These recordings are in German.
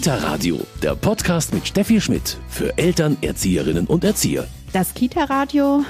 Kita Radio, der Podcast mit Steffi Schmidt für Eltern, Erzieherinnen und Erzieher. Das Kita Radio,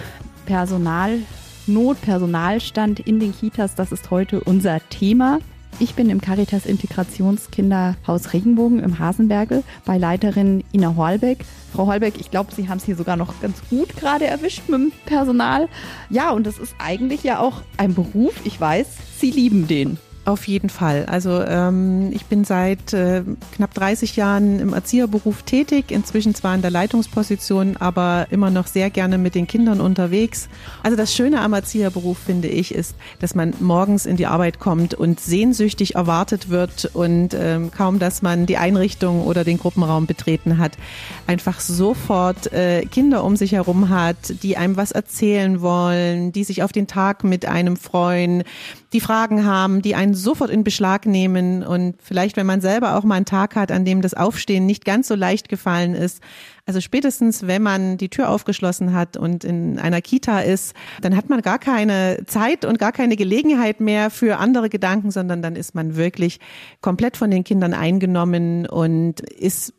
Personalnot, Personalstand in den Kitas, das ist heute unser Thema. Ich bin im Caritas Integrationskinderhaus Regenbogen im Hasenbergel bei Leiterin Ina Holbeck. Frau Holbeck, ich glaube, Sie haben es hier sogar noch ganz gut gerade erwischt mit dem Personal. Ja, und das ist eigentlich ja auch ein Beruf. Ich weiß, Sie lieben den. Auf jeden Fall. Also ähm, ich bin seit äh, knapp 30 Jahren im Erzieherberuf tätig, inzwischen zwar in der Leitungsposition, aber immer noch sehr gerne mit den Kindern unterwegs. Also das Schöne am Erzieherberuf, finde ich, ist, dass man morgens in die Arbeit kommt und sehnsüchtig erwartet wird und ähm, kaum, dass man die Einrichtung oder den Gruppenraum betreten hat, einfach sofort äh, Kinder um sich herum hat, die einem was erzählen wollen, die sich auf den Tag mit einem freuen, die Fragen haben, die einen sofort in Beschlag nehmen und vielleicht, wenn man selber auch mal einen Tag hat, an dem das Aufstehen nicht ganz so leicht gefallen ist, also spätestens, wenn man die Tür aufgeschlossen hat und in einer Kita ist, dann hat man gar keine Zeit und gar keine Gelegenheit mehr für andere Gedanken, sondern dann ist man wirklich komplett von den Kindern eingenommen und ist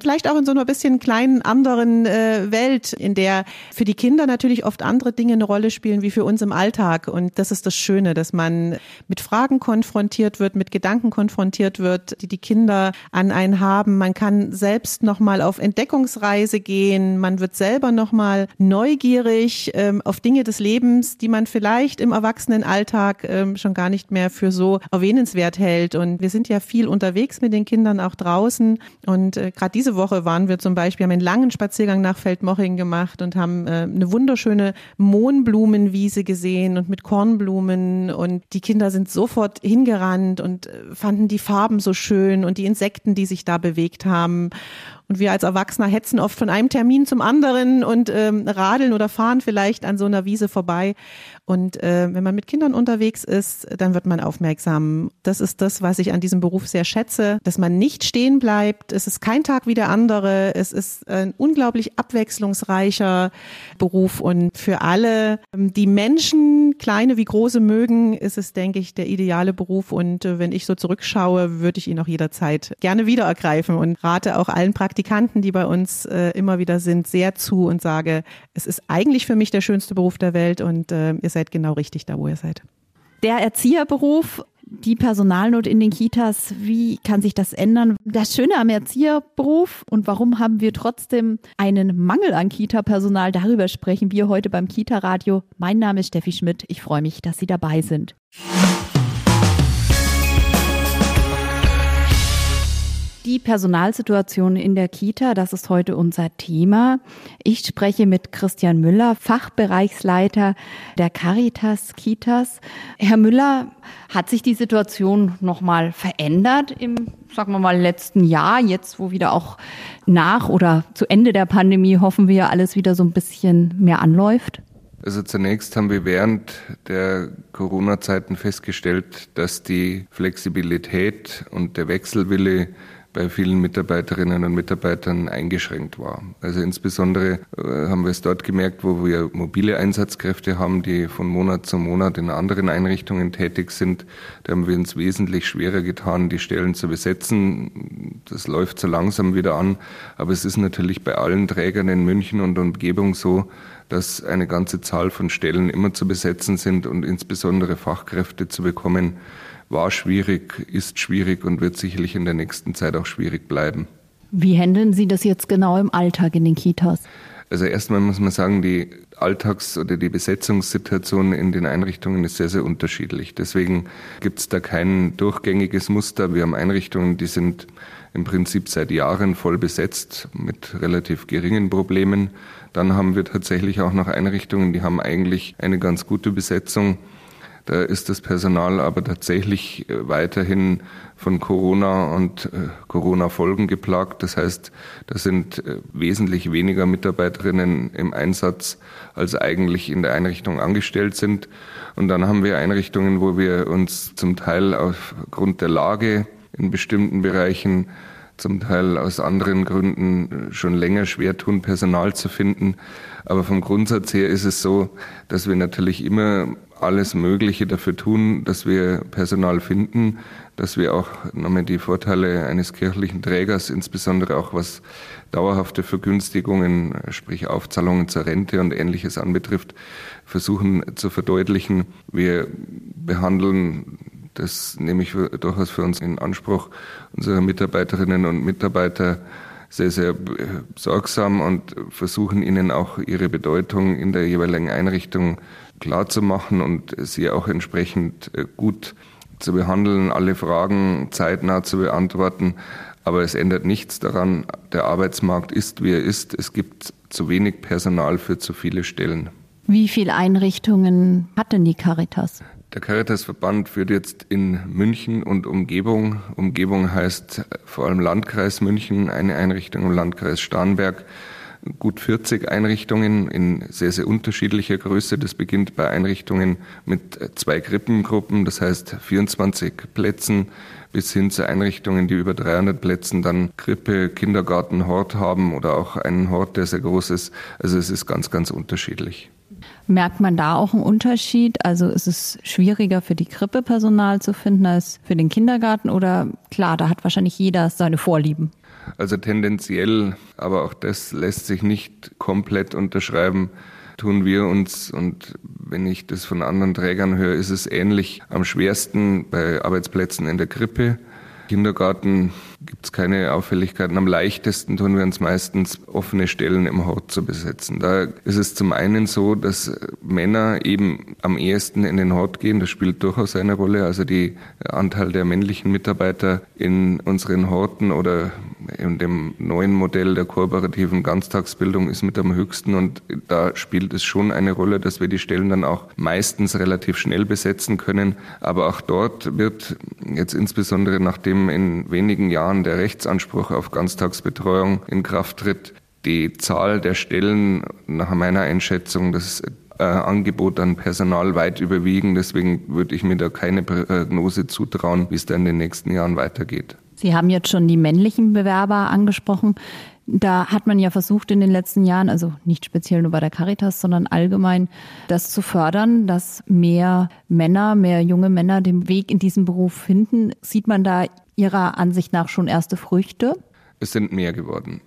vielleicht auch in so einer bisschen kleinen anderen äh, Welt, in der für die Kinder natürlich oft andere Dinge eine Rolle spielen wie für uns im Alltag. Und das ist das Schöne, dass man mit Fragen konfrontiert wird, mit Gedanken konfrontiert wird, die die Kinder an einen haben. Man kann selbst nochmal auf Entdeckungsreise Reise gehen, man wird selber nochmal neugierig ähm, auf Dinge des Lebens, die man vielleicht im Erwachsenenalltag ähm, schon gar nicht mehr für so erwähnenswert hält. Und wir sind ja viel unterwegs mit den Kindern auch draußen. Und äh, gerade diese Woche waren wir zum Beispiel, haben einen langen Spaziergang nach Feldmoching gemacht und haben äh, eine wunderschöne Mohnblumenwiese gesehen und mit Kornblumen. Und die Kinder sind sofort hingerannt und äh, fanden die Farben so schön und die Insekten, die sich da bewegt haben. Und wir als Erwachsener hetzen oft von einem Termin zum anderen und ähm, radeln oder fahren vielleicht an so einer Wiese vorbei. Und äh, wenn man mit Kindern unterwegs ist, dann wird man aufmerksam. Das ist das, was ich an diesem Beruf sehr schätze, dass man nicht stehen bleibt. Es ist kein Tag wie der andere. Es ist ein unglaublich abwechslungsreicher Beruf. Und für alle, ähm, die Menschen, kleine wie große mögen, ist es, denke ich, der ideale Beruf. Und äh, wenn ich so zurückschaue, würde ich ihn auch jederzeit gerne wieder ergreifen und rate auch allen Praktikanten, die bei uns äh, immer wieder sind, sehr zu und sage, es ist eigentlich für mich der schönste Beruf der Welt und äh, seid genau richtig da, wo ihr seid. Der Erzieherberuf, die Personalnot in den Kitas, wie kann sich das ändern? Das Schöne am Erzieherberuf und warum haben wir trotzdem einen Mangel an Kita-Personal? Darüber sprechen wir heute beim Kita-Radio. Mein Name ist Steffi Schmidt. Ich freue mich, dass Sie dabei sind. Die Personalsituation in der Kita, das ist heute unser Thema. Ich spreche mit Christian Müller, Fachbereichsleiter der Caritas Kitas. Herr Müller, hat sich die Situation nochmal verändert im, sagen wir mal, letzten Jahr, jetzt wo wieder auch nach oder zu Ende der Pandemie hoffen wir alles wieder so ein bisschen mehr anläuft? Also zunächst haben wir während der Corona-Zeiten festgestellt, dass die Flexibilität und der Wechselwille bei vielen Mitarbeiterinnen und Mitarbeitern eingeschränkt war. Also insbesondere äh, haben wir es dort gemerkt, wo wir mobile Einsatzkräfte haben, die von Monat zu Monat in anderen Einrichtungen tätig sind. Da haben wir uns wesentlich schwerer getan, die Stellen zu besetzen. Das läuft so langsam wieder an. Aber es ist natürlich bei allen Trägern in München und Umgebung so, dass eine ganze Zahl von Stellen immer zu besetzen sind und insbesondere Fachkräfte zu bekommen, war schwierig, ist schwierig und wird sicherlich in der nächsten Zeit auch schwierig bleiben. Wie handeln Sie das jetzt genau im Alltag in den Kitas? Also erstmal muss man sagen, die Alltags- oder die Besetzungssituation in den Einrichtungen ist sehr, sehr unterschiedlich. Deswegen gibt es da kein durchgängiges Muster. Wir haben Einrichtungen, die sind im Prinzip seit Jahren voll besetzt mit relativ geringen Problemen. Dann haben wir tatsächlich auch noch Einrichtungen, die haben eigentlich eine ganz gute Besetzung. Da ist das Personal aber tatsächlich äh, weiterhin von Corona und äh, Corona-Folgen geplagt. Das heißt, da sind äh, wesentlich weniger Mitarbeiterinnen im Einsatz, als eigentlich in der Einrichtung angestellt sind. Und dann haben wir Einrichtungen, wo wir uns zum Teil aufgrund der Lage in bestimmten Bereichen zum Teil aus anderen Gründen schon länger schwer tun, Personal zu finden. Aber vom Grundsatz her ist es so, dass wir natürlich immer alles Mögliche dafür tun, dass wir Personal finden, dass wir auch nochmal die Vorteile eines kirchlichen Trägers, insbesondere auch was dauerhafte Vergünstigungen, sprich Aufzahlungen zur Rente und ähnliches anbetrifft, versuchen zu verdeutlichen. Wir behandeln das nehme ich durchaus für uns in Anspruch, unsere Mitarbeiterinnen und Mitarbeiter sehr, sehr sorgsam und versuchen ihnen auch ihre Bedeutung in der jeweiligen Einrichtung klar zu machen und sie auch entsprechend äh, gut zu behandeln, alle Fragen zeitnah zu beantworten. Aber es ändert nichts daran, der Arbeitsmarkt ist, wie er ist. Es gibt zu wenig Personal für zu viele Stellen. Wie viele Einrichtungen hat denn die Caritas? Der Caritasverband führt jetzt in München und Umgebung. Umgebung heißt vor allem Landkreis München, eine Einrichtung im Landkreis Starnberg gut 40 Einrichtungen in sehr, sehr unterschiedlicher Größe. Das beginnt bei Einrichtungen mit zwei Krippengruppen, das heißt 24 Plätzen, bis hin zu Einrichtungen, die über 300 Plätzen dann Krippe, Kindergarten, Hort haben oder auch einen Hort, der sehr groß ist. Also es ist ganz, ganz unterschiedlich. Merkt man da auch einen Unterschied? Also ist es schwieriger für die Krippe Personal zu finden als für den Kindergarten? Oder klar, da hat wahrscheinlich jeder seine Vorlieben? Also tendenziell, aber auch das lässt sich nicht komplett unterschreiben, tun wir uns, und wenn ich das von anderen Trägern höre, ist es ähnlich am schwersten bei Arbeitsplätzen in der Krippe. Kindergarten gibt es keine Auffälligkeiten. Am leichtesten tun wir uns meistens offene Stellen im Hort zu besetzen. Da ist es zum einen so, dass Männer eben am ehesten in den Hort gehen. Das spielt durchaus eine Rolle. Also die Anteil der männlichen Mitarbeiter in unseren Horten oder in dem neuen Modell der kooperativen Ganztagsbildung ist mit am höchsten und da spielt es schon eine Rolle, dass wir die Stellen dann auch meistens relativ schnell besetzen können. Aber auch dort wird jetzt insbesondere nachdem in wenigen Jahren Jahren der Rechtsanspruch auf Ganztagsbetreuung in Kraft tritt, die Zahl der Stellen nach meiner Einschätzung das äh, Angebot an Personal weit überwiegen. Deswegen würde ich mir da keine Prognose zutrauen, wie es da in den nächsten Jahren weitergeht. Sie haben jetzt schon die männlichen Bewerber angesprochen. Da hat man ja versucht in den letzten Jahren, also nicht speziell nur bei der Caritas, sondern allgemein, das zu fördern, dass mehr Männer, mehr junge Männer den Weg in diesen Beruf finden. Sieht man da Ihrer Ansicht nach schon erste Früchte? Es sind mehr geworden.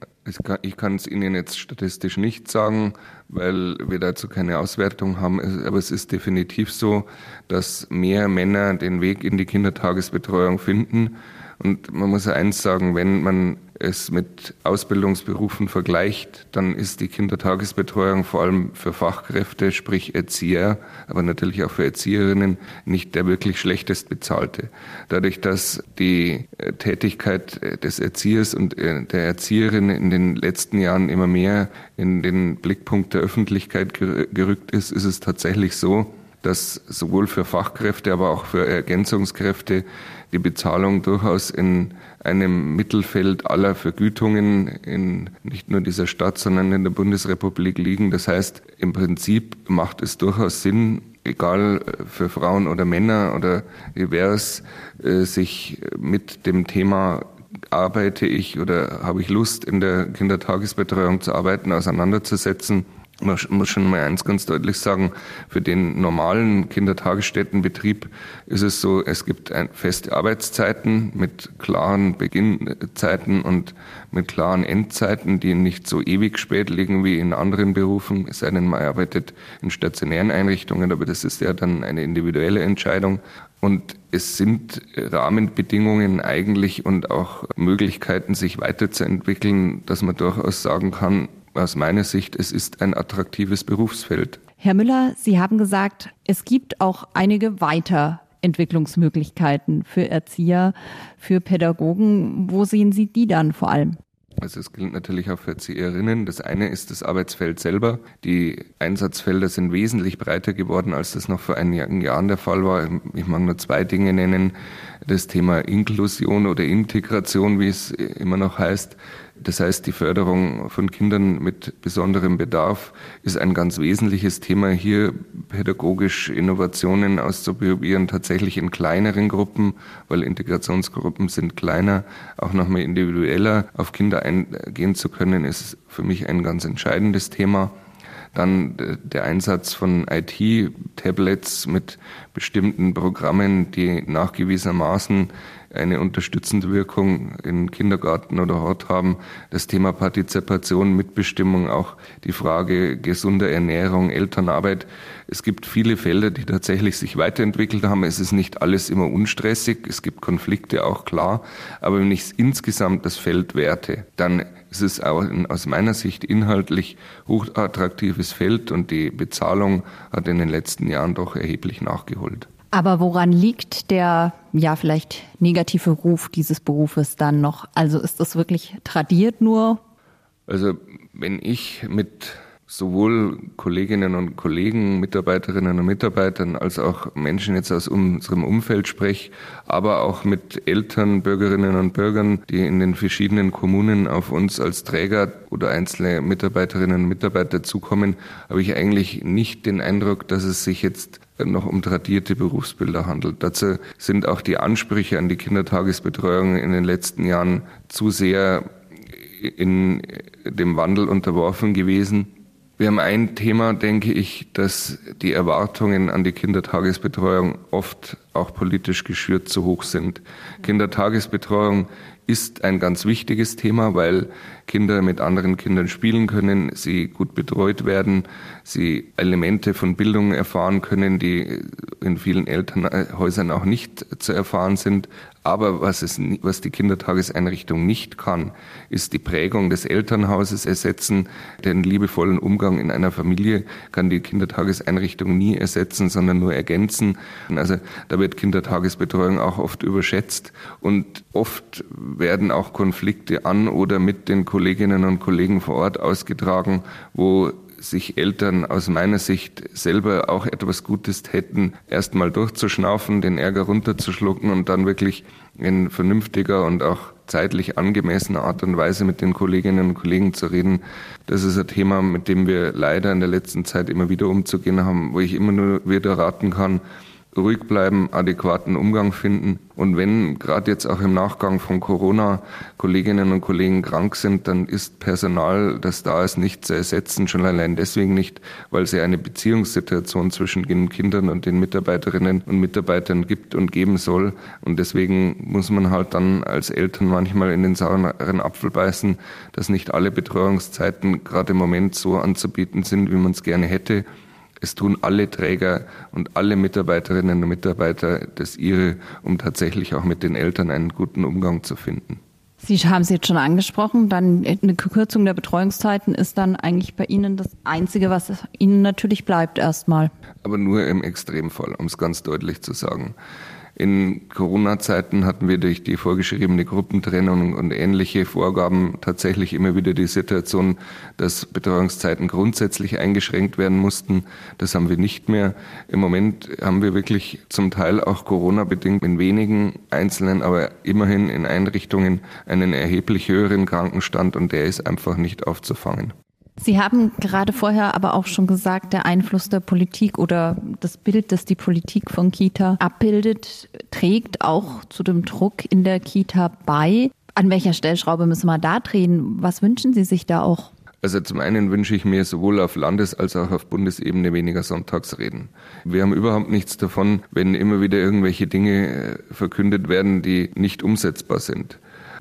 Ich kann es Ihnen jetzt statistisch nicht sagen, weil wir dazu keine Auswertung haben. Aber es ist definitiv so, dass mehr Männer den Weg in die Kindertagesbetreuung finden. Und man muss eins sagen, wenn man es mit Ausbildungsberufen vergleicht, dann ist die Kindertagesbetreuung vor allem für Fachkräfte, sprich Erzieher, aber natürlich auch für Erzieherinnen, nicht der wirklich schlechtest bezahlte. Dadurch, dass die äh, Tätigkeit äh, des Erziehers und äh, der Erzieherin in den letzten Jahren immer mehr in den Blickpunkt der Öffentlichkeit gerückt ist, ist es tatsächlich so, dass sowohl für Fachkräfte, aber auch für Ergänzungskräfte die Bezahlung durchaus in einem Mittelfeld aller Vergütungen in nicht nur dieser Stadt, sondern in der Bundesrepublik liegen. Das heißt, im Prinzip macht es durchaus Sinn, egal äh, für Frauen oder Männer oder divers, äh, sich mit dem Thema arbeite ich oder habe ich Lust, in der Kindertagesbetreuung zu arbeiten, auseinanderzusetzen man muss schon mal eins ganz deutlich sagen, für den normalen Kindertagesstättenbetrieb ist es so, es gibt feste Arbeitszeiten mit klaren Beginnzeiten und mit klaren Endzeiten, die nicht so ewig spät liegen wie in anderen Berufen, es sei denn, man arbeitet in stationären Einrichtungen, aber das ist ja dann eine individuelle Entscheidung. Und es sind Rahmenbedingungen eigentlich und auch Möglichkeiten, sich weiterzuentwickeln, dass man durchaus sagen kann, aus meiner Sicht, es ist ein attraktives Berufsfeld. Herr Müller, Sie haben gesagt, es gibt auch einige Weiterentwicklungsmöglichkeiten für Erzieher, für Pädagogen. Wo sehen Sie die dann vor allem? Also es gilt natürlich auch für Erzieherinnen. Das eine ist das Arbeitsfeld selber. Die Einsatzfelder sind wesentlich breiter geworden, als das noch vor einigen Jahren der Fall war. Ich mag nur zwei Dinge nennen. Das Thema Inklusion oder Integration, wie es immer noch heißt, das heißt, die Förderung von Kindern mit besonderem Bedarf ist ein ganz wesentliches Thema, hier pädagogisch Innovationen auszuprobieren, tatsächlich in kleineren Gruppen, weil Integrationsgruppen sind kleiner, auch nochmal individueller auf Kinder eingehen zu können, ist für mich ein ganz entscheidendes Thema. Dann der Einsatz von IT-Tablets mit bestimmten Programmen, die nachgewiesenermaßen eine unterstützende Wirkung in Kindergarten oder Hort haben. Das Thema Partizipation, Mitbestimmung, auch die Frage gesunder Ernährung, Elternarbeit. Es gibt viele Felder, die tatsächlich sich weiterentwickelt haben. Es ist nicht alles immer unstressig. Es gibt Konflikte auch klar. Aber wenn ich insgesamt das Feld werte, dann ist es auch aus meiner Sicht inhaltlich hochattraktives Feld und die Bezahlung hat in den letzten Jahren doch erheblich nachgeholt. Aber woran liegt der, ja, vielleicht negative Ruf dieses Berufes dann noch? Also ist das wirklich tradiert nur? Also wenn ich mit sowohl Kolleginnen und Kollegen, Mitarbeiterinnen und Mitarbeitern als auch Menschen jetzt aus unserem Umfeld spreche, aber auch mit Eltern, Bürgerinnen und Bürgern, die in den verschiedenen Kommunen auf uns als Träger oder einzelne Mitarbeiterinnen und Mitarbeiter zukommen, habe ich eigentlich nicht den Eindruck, dass es sich jetzt noch um tradierte Berufsbilder handelt. Dazu sind auch die Ansprüche an die Kindertagesbetreuung in den letzten Jahren zu sehr in dem Wandel unterworfen gewesen. Wir haben ein Thema, denke ich, dass die Erwartungen an die Kindertagesbetreuung oft auch politisch geschürt zu hoch sind. Kindertagesbetreuung ist ein ganz wichtiges Thema, weil Kinder mit anderen Kindern spielen können, sie gut betreut werden, sie Elemente von Bildung erfahren können, die in vielen Elternhäusern auch nicht zu erfahren sind. Aber was, es, was die Kindertageseinrichtung nicht kann, ist die Prägung des Elternhauses ersetzen. Den liebevollen Umgang in einer Familie kann die Kindertageseinrichtung nie ersetzen, sondern nur ergänzen. Also da wird Kindertagesbetreuung auch oft überschätzt und oft werden auch Konflikte an oder mit den Kolleginnen und Kollegen vor Ort ausgetragen, wo sich Eltern aus meiner Sicht selber auch etwas Gutes hätten, erstmal durchzuschnaufen, den Ärger runterzuschlucken und dann wirklich in vernünftiger und auch zeitlich angemessener Art und Weise mit den Kolleginnen und Kollegen zu reden. Das ist ein Thema, mit dem wir leider in der letzten Zeit immer wieder umzugehen haben, wo ich immer nur wieder raten kann, ruhig bleiben, adäquaten Umgang finden. Und wenn gerade jetzt auch im Nachgang von Corona Kolleginnen und Kollegen krank sind, dann ist Personal, das da ist, nicht zu ersetzen. Schon allein deswegen nicht, weil es ja eine Beziehungssituation zwischen den Kindern und den Mitarbeiterinnen und Mitarbeitern gibt und geben soll. Und deswegen muss man halt dann als Eltern manchmal in den sauren Apfel beißen, dass nicht alle Betreuungszeiten gerade im Moment so anzubieten sind, wie man es gerne hätte. Es tun alle Träger und alle Mitarbeiterinnen und Mitarbeiter das ihre, um tatsächlich auch mit den Eltern einen guten Umgang zu finden. Sie haben es jetzt schon angesprochen, dann eine Kürzung der Betreuungszeiten ist dann eigentlich bei Ihnen das Einzige, was Ihnen natürlich bleibt erstmal. Aber nur im Extremfall, um es ganz deutlich zu sagen. In Corona-Zeiten hatten wir durch die vorgeschriebene Gruppentrennung und ähnliche Vorgaben tatsächlich immer wieder die Situation, dass Betreuungszeiten grundsätzlich eingeschränkt werden mussten. Das haben wir nicht mehr. Im Moment haben wir wirklich zum Teil auch Corona-bedingt in wenigen einzelnen, aber immerhin in Einrichtungen einen erheblich höheren Krankenstand und der ist einfach nicht aufzufangen. Sie haben gerade vorher aber auch schon gesagt, der Einfluss der Politik oder das Bild, das die Politik von Kita abbildet, trägt auch zu dem Druck in der Kita bei. An welcher Stellschraube müssen wir da drehen? Was wünschen Sie sich da auch? Also zum einen wünsche ich mir sowohl auf Landes- als auch auf Bundesebene weniger Sonntagsreden. Wir haben überhaupt nichts davon, wenn immer wieder irgendwelche Dinge äh, verkündet werden, die nicht umsetzbar sind.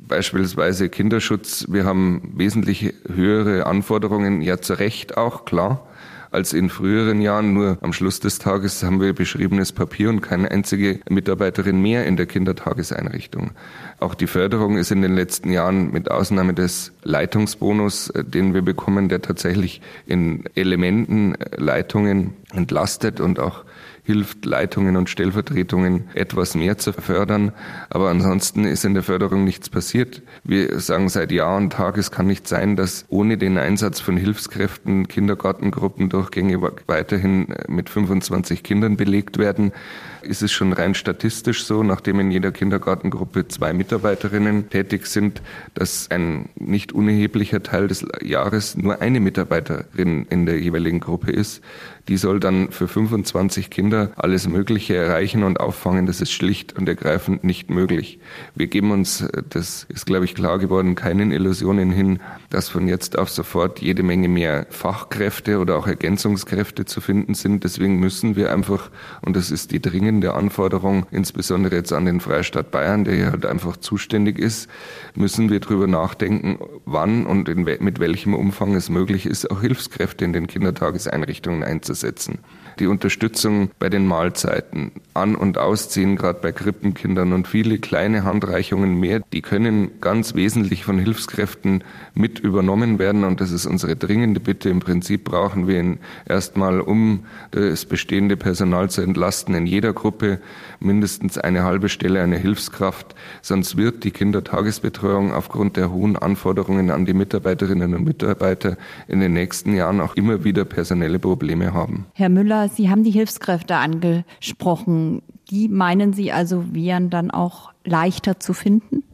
Beispielsweise Kinderschutz. Wir haben wesentlich höhere Anforderungen, ja zu Recht auch, klar als in früheren Jahren. Nur am Schluss des Tages haben wir beschriebenes Papier und keine einzige Mitarbeiterin mehr in der Kindertageseinrichtung. Auch die Förderung ist in den letzten Jahren mit Ausnahme des Leitungsbonus, äh, den wir bekommen, der tatsächlich in Elementen äh, Leitungen entlastet und auch hilft, Leitungen und Stellvertretungen etwas mehr zu fördern. Aber ansonsten ist in der Förderung nichts passiert. Wir sagen seit Jahr und Tag, es kann nicht sein, dass ohne den Einsatz von Hilfskräften Kindergartengruppendurchgänge weiterhin mit 25 Kindern belegt werden ist es schon rein statistisch so, nachdem in jeder Kindergartengruppe zwei Mitarbeiterinnen tätig sind, dass ein nicht unerheblicher Teil des Jahres nur eine Mitarbeiterin in der jeweiligen Gruppe ist. Die soll dann für 25 Kinder alles Mögliche erreichen und auffangen. Das ist schlicht und ergreifend nicht möglich. Wir geben uns, das ist glaube ich klar geworden, keinen Illusionen hin, dass von jetzt auf sofort jede Menge mehr Fachkräfte oder auch Ergänzungskräfte zu finden sind. Deswegen müssen wir einfach, und das ist die dringende Anforderung, insbesondere jetzt an den Freistaat Bayern, der ja halt einfach zuständig ist, müssen wir darüber nachdenken, wann und in, mit welchem Umfang es möglich ist, auch Hilfskräfte in den Kindertageseinrichtungen einzusetzen die Unterstützung bei den Mahlzeiten, An- und Ausziehen, gerade bei Krippenkindern und viele kleine Handreichungen mehr, die können ganz wesentlich von Hilfskräften mit übernommen werden. Und das ist unsere dringende Bitte. Im Prinzip brauchen wir ihn erstmal, um das bestehende Personal zu entlasten, in jeder Gruppe mindestens eine halbe Stelle eine Hilfskraft. Sonst wird die Kindertagesbetreuung aufgrund der hohen Anforderungen an die Mitarbeiterinnen und Mitarbeiter in den nächsten Jahren auch immer wieder personelle Probleme haben. Herr Müller, Sie haben die Hilfskräfte angesprochen. Die meinen Sie also wären dann auch leichter zu finden?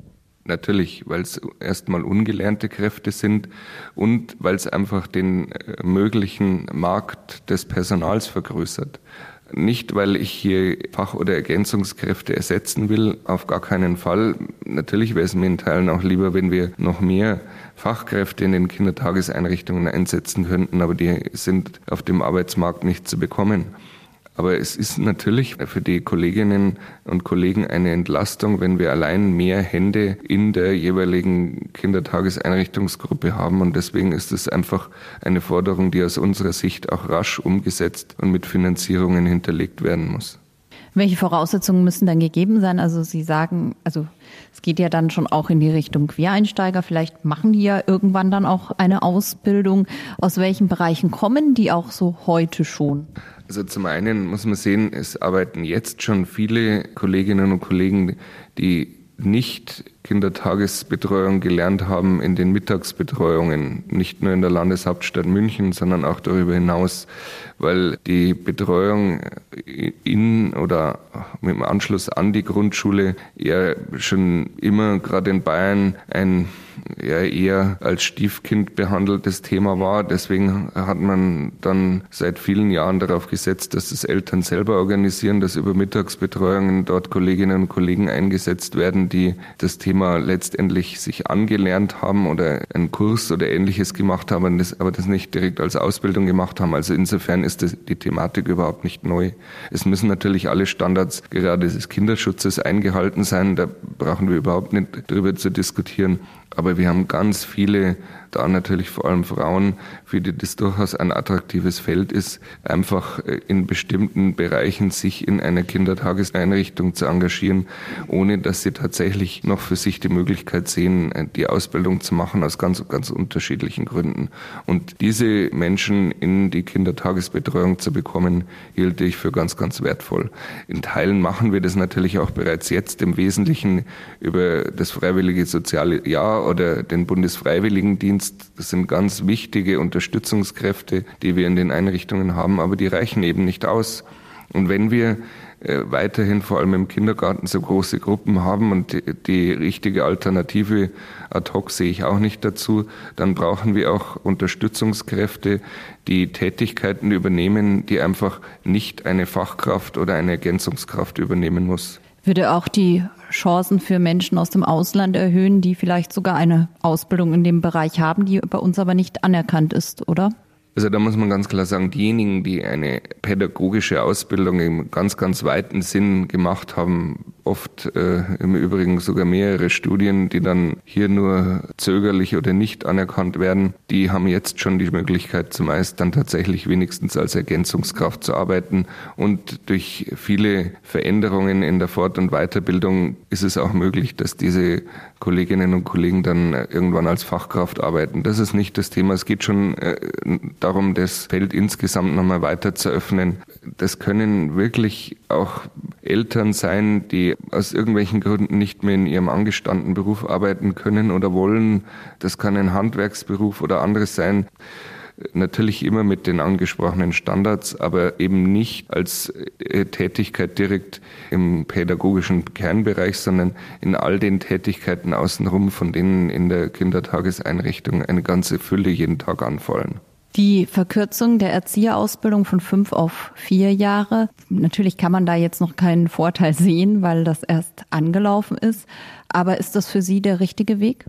Natürlich, weil es erstmal ungelernte Kräfte sind und weil es einfach den äh, möglichen Markt des Personals vergrößert. Nicht, weil ich hier Fach- oder Ergänzungskräfte ersetzen will, auf gar keinen Fall. Natürlich wäre es mir in Teilen auch lieber, wenn wir noch mehr Fachkräfte in den Kindertageseinrichtungen einsetzen könnten, aber die sind auf dem Arbeitsmarkt nicht zu bekommen. Aber es ist natürlich für die Kolleginnen und Kollegen eine Entlastung, wenn wir allein mehr Hände in der jeweiligen Kindertageseinrichtungsgruppe haben. Und deswegen ist es einfach eine Forderung, die aus unserer Sicht auch rasch umgesetzt und mit Finanzierungen hinterlegt werden muss. Welche Voraussetzungen müssen dann gegeben sein? Also Sie sagen, also es geht ja dann schon auch in die Richtung Quereinsteiger. Vielleicht machen die ja irgendwann dann auch eine Ausbildung. Aus welchen Bereichen kommen die auch so heute schon? Also zum einen muss man sehen, es arbeiten jetzt schon viele Kolleginnen und Kollegen, die nicht Kindertagesbetreuung gelernt haben in den Mittagsbetreuungen, nicht nur in der Landeshauptstadt München, sondern auch darüber hinaus, weil die Betreuung in oder im Anschluss an die Grundschule ja schon immer gerade in Bayern ein eher als Stiefkind behandeltes Thema war. Deswegen hat man dann seit vielen Jahren darauf gesetzt, dass das Eltern selber organisieren, dass über Mittagsbetreuungen dort Kolleginnen und Kollegen eingesetzt werden, die das Thema letztendlich sich angelernt haben oder einen Kurs oder ähnliches gemacht haben, aber das nicht direkt als Ausbildung gemacht haben. Also insofern ist das, die Thematik überhaupt nicht neu. Es müssen natürlich alle Standards gerade des Kinderschutzes eingehalten sein. Da brauchen wir überhaupt nicht drüber zu diskutieren. Aber wir haben ganz viele da natürlich vor allem Frauen, für die das durchaus ein attraktives Feld ist, einfach äh, in bestimmten Bereichen sich in einer Kindertageseinrichtung zu engagieren, ohne dass sie tatsächlich noch für sich die Möglichkeit sehen, äh, die Ausbildung zu machen aus ganz, ganz unterschiedlichen Gründen. Und diese Menschen in die Kindertagesbetreuung zu bekommen, hielt ich für ganz, ganz wertvoll. In Teilen machen wir das natürlich auch bereits jetzt im Wesentlichen über das freiwillige soziale Jahr oder den Bundesfreiwilligendienst. Das sind ganz wichtige Unterstützungskräfte, die wir in den Einrichtungen haben, aber die reichen eben nicht aus. Und wenn wir äh, weiterhin vor allem im Kindergarten so große Gruppen haben und die, richtige Alternative ad hoc sehe ich auch nicht dazu, dann brauchen wir auch Unterstützungskräfte, die Tätigkeiten übernehmen, die einfach nicht eine Fachkraft oder eine Ergänzungskraft übernehmen muss. Würde auch die Chancen für Menschen aus dem Ausland erhöhen, die vielleicht sogar eine Ausbildung in dem Bereich haben, die bei uns aber nicht anerkannt ist, oder? Also da muss man ganz klar sagen, diejenigen, die eine pädagogische Ausbildung im ganz, ganz weiten Sinn gemacht haben, oft äh, im Übrigen sogar mehrere Studien, die dann hier nur zögerlich oder nicht anerkannt werden, die haben jetzt schon die Möglichkeit, zumeist dann tatsächlich wenigstens als Ergänzungskraft zu arbeiten. Und durch viele Veränderungen in der Fort- und Weiterbildung ist es auch möglich, dass diese Kolleginnen und Kollegen dann irgendwann als Fachkraft arbeiten. Das ist nicht das Thema. Es geht schon äh, darum, das Feld insgesamt nochmal weiter zu öffnen. Das können wirklich auch Eltern sein, die aus irgendwelchen Gründen nicht mehr in ihrem angestammten Beruf arbeiten können oder wollen. Das kann ein Handwerksberuf oder anderes sein. Natürlich immer mit den angesprochenen Standards, aber eben nicht als äh, Tätigkeit direkt im pädagogischen Kernbereich, sondern in all den Tätigkeiten außenrum, von denen in der Kindertageseinrichtung eine ganze Fülle jeden Tag anfallen. Die Verkürzung der Erzieherausbildung von fünf auf vier Jahre. Natürlich kann man da jetzt noch keinen Vorteil sehen, weil das erst angelaufen ist. Aber ist das für Sie der richtige Weg?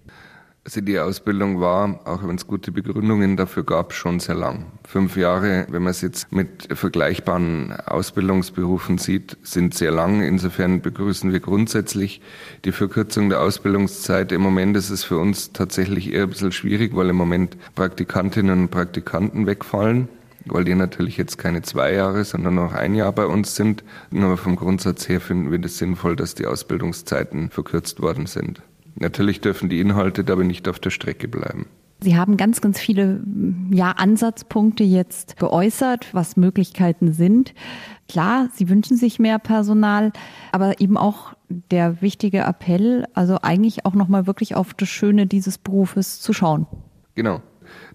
Also die Ausbildung war, auch wenn es gute Begründungen dafür gab, schon sehr lang. Fünf Jahre, wenn man es jetzt mit vergleichbaren Ausbildungsberufen sieht, sind sehr lang. Insofern begrüßen wir grundsätzlich die Verkürzung der Ausbildungszeit. Im Moment ist es für uns tatsächlich eher ein bisschen schwierig, weil im Moment Praktikantinnen und Praktikanten wegfallen weil die natürlich jetzt keine zwei Jahre, sondern noch ein Jahr bei uns sind. Nur vom Grundsatz her finden wir das sinnvoll, dass die Ausbildungszeiten verkürzt worden sind. Natürlich dürfen die Inhalte dabei nicht auf der Strecke bleiben. Sie haben ganz, ganz viele ja, Ansatzpunkte jetzt geäußert, was Möglichkeiten sind. Klar, Sie wünschen sich mehr Personal, aber eben auch der wichtige Appell, also eigentlich auch nochmal wirklich auf das Schöne dieses Berufes zu schauen. Genau.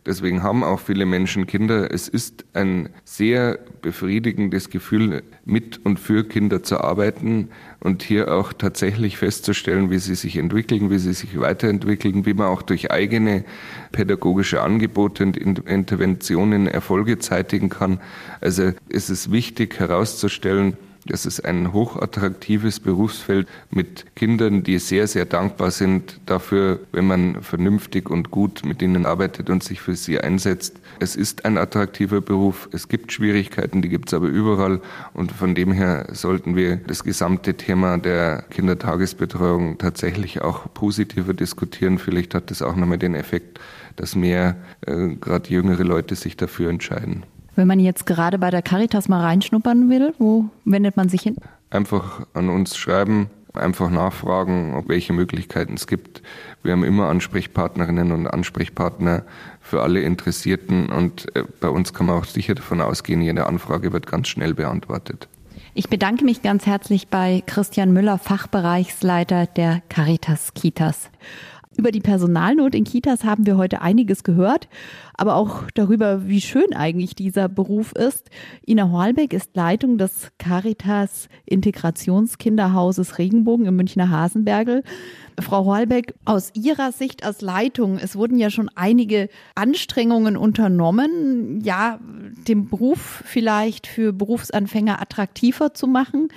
Deswegen haben auch viele Menschen Kinder. Es ist ein sehr befriedigendes Gefühl, mit und für Kinder zu arbeiten und hier auch tatsächlich festzustellen, wie sie sich entwickeln, wie sie sich weiterentwickeln, wie man auch durch eigene pädagogische Angebote und Interventionen Erfolge zeitigen kann. Also es ist wichtig herauszustellen, das ist ein hochattraktives Berufsfeld mit Kindern, die sehr, sehr dankbar sind dafür, wenn man vernünftig und gut mit ihnen arbeitet und sich für sie einsetzt. Es ist ein attraktiver Beruf. Es gibt Schwierigkeiten, die gibt es aber überall. Und von dem her sollten wir das gesamte Thema der Kindertagesbetreuung tatsächlich auch positiver diskutieren. Vielleicht hat das auch nochmal den Effekt, dass mehr äh, gerade jüngere Leute sich dafür entscheiden. Wenn man jetzt gerade bei der Caritas mal reinschnuppern will, wo wendet man sich hin? Einfach an uns schreiben, einfach nachfragen, ob welche Möglichkeiten es gibt. Wir haben immer Ansprechpartnerinnen und Ansprechpartner für alle Interessierten und äh, bei uns kann man auch sicher davon ausgehen, jede Anfrage wird ganz schnell beantwortet. Ich bedanke mich ganz herzlich bei Christian Müller, Fachbereichsleiter der Caritas Kitas. Über die Personalnot in Kitas haben wir heute einiges gehört, aber auch darüber, wie schön eigentlich dieser Beruf ist. Ina Horlbeck ist Leitung des Caritas Integrationskinderhauses Regenbogen im Münchner Hasenbergel. Frau Horlbeck, aus Ihrer Sicht als Leitung, es wurden ja schon einige Anstrengungen unternommen, ja, den Beruf vielleicht für Berufsanfänger attraktiver zu machen.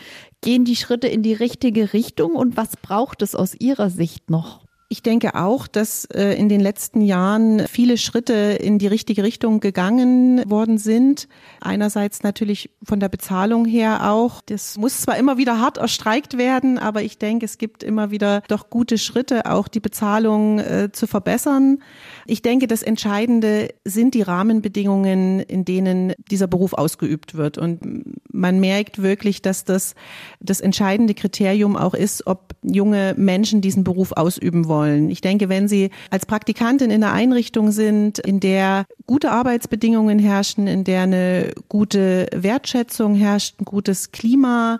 Gehen die Schritte in die richtige Richtung und was braucht es aus Ihrer Sicht noch? Ich denke auch, dass äh, in den letzten Jahren viele Schritte in die richtige Richtung gegangen worden sind. Einerseits natürlich von der Bezahlung her auch. Das muss zwar immer wieder hart erstreikt werden, aber ich denke, es gibt immer wieder doch gute Schritte, auch die Bezahlung äh, zu verbessern. Ich denke, das Entscheidende sind die Rahmenbedingungen, in denen dieser Beruf ausgeübt wird. Und man merkt wirklich, dass das das entscheidende Kriterium auch ist, ob junge Menschen diesen Beruf ausüben wollen wollen. Ich denke, wenn Sie als Praktikantin in einer Einrichtung sind, in der gute Arbeitsbedingungen herrschen, in der eine gute Wertschätzung herrscht, ein gutes Klima,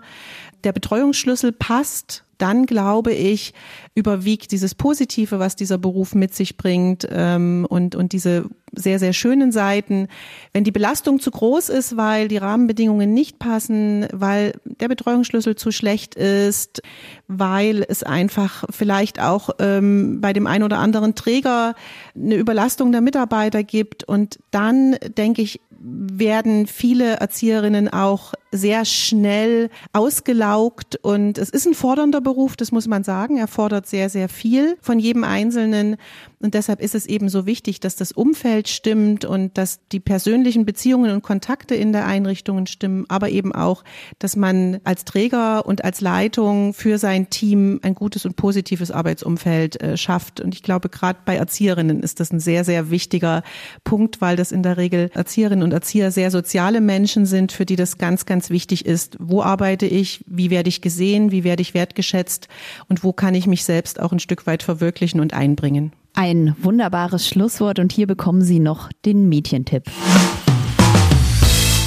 der Betreuungsschlüssel passt, dann glaube ich, überwiegt dieses Positive, was dieser Beruf mit sich bringt ähm, und, und diese sehr, sehr schönen Seiten. Wenn die Belastung zu groß ist, weil die Rahmenbedingungen nicht passen, weil der Betreuungsschlüssel zu schlecht ist, weil es einfach vielleicht auch ähm, bei dem einen oder anderen Träger eine Überlastung der Mitarbeiter gibt. Und dann, denke ich, werden viele Erzieherinnen auch sehr schnell ausgelaugt und es ist ein fordernder Beruf, das muss man sagen. Er fordert sehr, sehr viel von jedem Einzelnen und deshalb ist es eben so wichtig, dass das Umfeld stimmt und dass die persönlichen Beziehungen und Kontakte in der Einrichtung stimmen, aber eben auch, dass man als Träger und als Leitung für sein Team ein gutes und positives Arbeitsumfeld äh, schafft. Und ich glaube, gerade bei Erzieherinnen ist das ein sehr, sehr wichtiger Punkt, weil das in der Regel Erzieherinnen und Erzieher sehr soziale Menschen sind, für die das ganz, ganz wichtig ist. Wo arbeite ich? Wie werde ich gesehen? Wie werde ich wertgeschätzt? Und wo kann ich mich selbst auch ein Stück weit verwirklichen und einbringen? Ein wunderbares Schlusswort und hier bekommen Sie noch den Medientipp.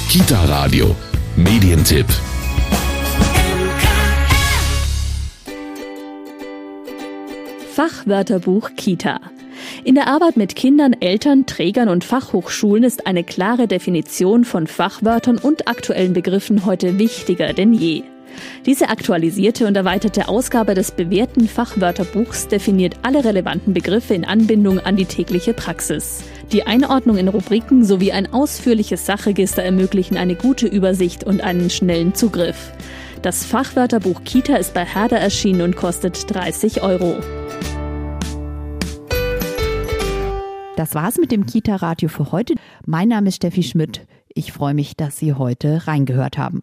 Kita Radio, Medientipp. Fachwörterbuch Kita. In der Arbeit mit Kindern, Eltern, Trägern und Fachhochschulen ist eine klare Definition von Fachwörtern und aktuellen Begriffen heute wichtiger denn je. Diese aktualisierte und erweiterte Ausgabe des bewährten Fachwörterbuchs definiert alle relevanten Begriffe in Anbindung an die tägliche Praxis. Die Einordnung in Rubriken sowie ein ausführliches Sachregister ermöglichen eine gute Übersicht und einen schnellen Zugriff. Das Fachwörterbuch Kita ist bei Herder erschienen und kostet 30 Euro. Das war's mit dem Kita-Radio für heute. Mein Name ist Steffi Schmidt. Ich freue mich, dass Sie heute reingehört haben.